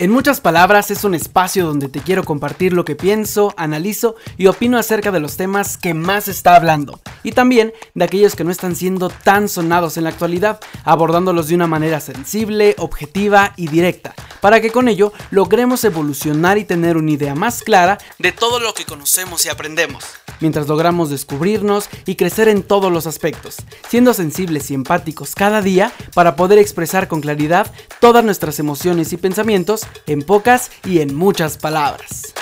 En muchas palabras es un espacio donde te quiero compartir lo que pienso, analizo y opino acerca de los temas que más está hablando. Y también de aquellos que no están siendo tan sonados en la actualidad, abordándolos de una manera sensible, objetiva y directa, para que con ello logremos evolucionar y tener una idea más clara de todo lo que conocemos y aprendemos, mientras logramos descubrirnos y crecer en todos los aspectos, siendo sensibles y empáticos cada día para poder expresar con claridad todas nuestras emociones y pensamientos en pocas y en muchas palabras.